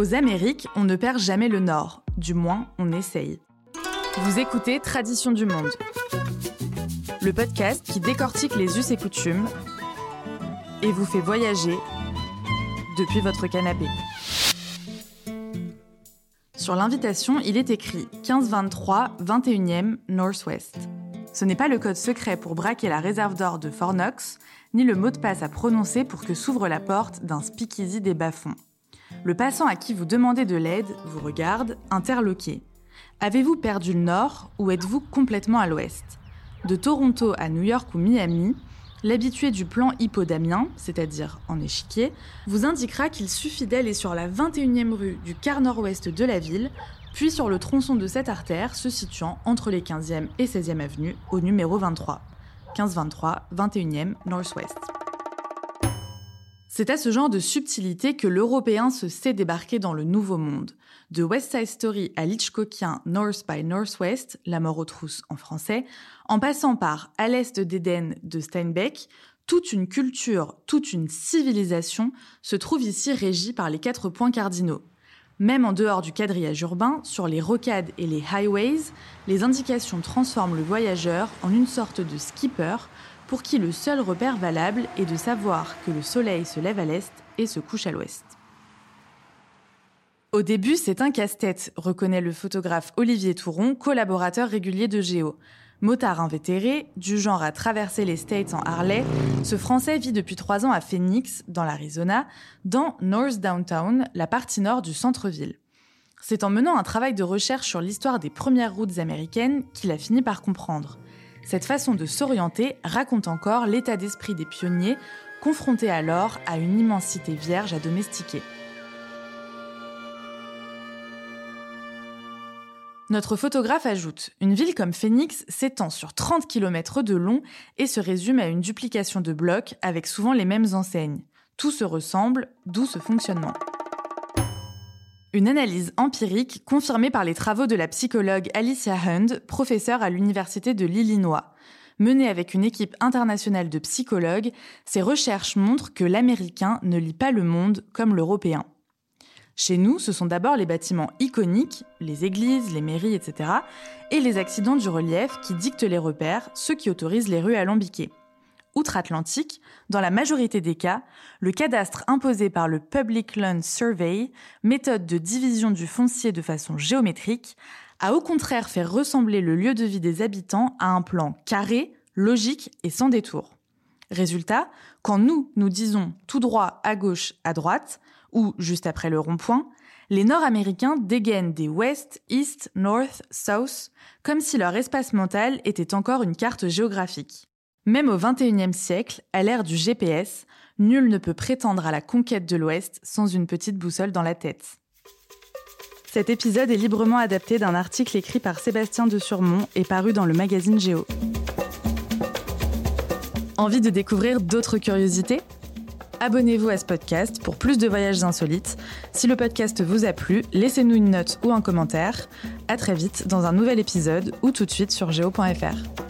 Aux Amériques, on ne perd jamais le Nord, du moins on essaye. Vous écoutez Tradition du Monde, le podcast qui décortique les us et coutumes et vous fait voyager depuis votre canapé. Sur l'invitation, il est écrit 1523 21e Northwest. Ce n'est pas le code secret pour braquer la réserve d'or de Fort Knox, ni le mot de passe à prononcer pour que s'ouvre la porte d'un speakeasy des bas-fonds. Le passant à qui vous demandez de l'aide vous regarde, interloqué. Avez-vous perdu le nord ou êtes-vous complètement à l'ouest? De Toronto à New York ou Miami, l'habitué du plan hippodamien, c'est-à-dire en échiquier, vous indiquera qu'il suffit d'aller sur la 21e rue du quart nord-ouest de la ville, puis sur le tronçon de cette artère se situant entre les 15e et 16e avenues au numéro 23. 1523, 21e Northwest. C'est à ce genre de subtilité que l'Européen se sait débarquer dans le Nouveau Monde. De West Side Story à l'Hitchcockien North by Northwest, La mort aux trousses en français, en passant par À l'Est d'Éden de Steinbeck, toute une culture, toute une civilisation se trouve ici régie par les quatre points cardinaux. Même en dehors du quadrillage urbain, sur les rocades et les highways, les indications transforment le voyageur en une sorte de skipper pour qui le seul repère valable est de savoir que le soleil se lève à l'est et se couche à l'ouest. Au début, c'est un casse-tête, reconnaît le photographe Olivier Touron, collaborateur régulier de Géo. Motard invétéré, du genre à traverser les States en Harley, ce Français vit depuis trois ans à Phoenix, dans l'Arizona, dans North Downtown, la partie nord du centre-ville. C'est en menant un travail de recherche sur l'histoire des premières routes américaines qu'il a fini par comprendre. Cette façon de s'orienter raconte encore l'état d'esprit des pionniers, confrontés alors à une immensité vierge à domestiquer. Notre photographe ajoute Une ville comme Phoenix s'étend sur 30 km de long et se résume à une duplication de blocs avec souvent les mêmes enseignes. Tout se ressemble, d'où ce fonctionnement. Une analyse empirique confirmée par les travaux de la psychologue Alicia Hund, professeure à l'Université de l'Illinois. Menée avec une équipe internationale de psychologues, ces recherches montrent que l'Américain ne lit pas le monde comme l'Européen. Chez nous, ce sont d'abord les bâtiments iconiques, les églises, les mairies, etc., et les accidents du relief qui dictent les repères, ceux qui autorisent les rues alambiquées outre-Atlantique, dans la majorité des cas, le cadastre imposé par le Public Land Survey, méthode de division du foncier de façon géométrique, a au contraire fait ressembler le lieu de vie des habitants à un plan carré, logique et sans détour. Résultat, quand nous, nous disons tout droit, à gauche, à droite, ou juste après le rond-point, les Nord-Américains dégainent des West, East, North, South, comme si leur espace mental était encore une carte géographique. Même au XXIe siècle, à l'ère du GPS, nul ne peut prétendre à la conquête de l'Ouest sans une petite boussole dans la tête. Cet épisode est librement adapté d'un article écrit par Sébastien de Surmont et paru dans le magazine Géo. Envie de découvrir d'autres curiosités? Abonnez-vous à ce podcast pour plus de voyages insolites. Si le podcast vous a plu, laissez-nous une note ou un commentaire. À très vite dans un nouvel épisode ou tout de suite sur géo.fr.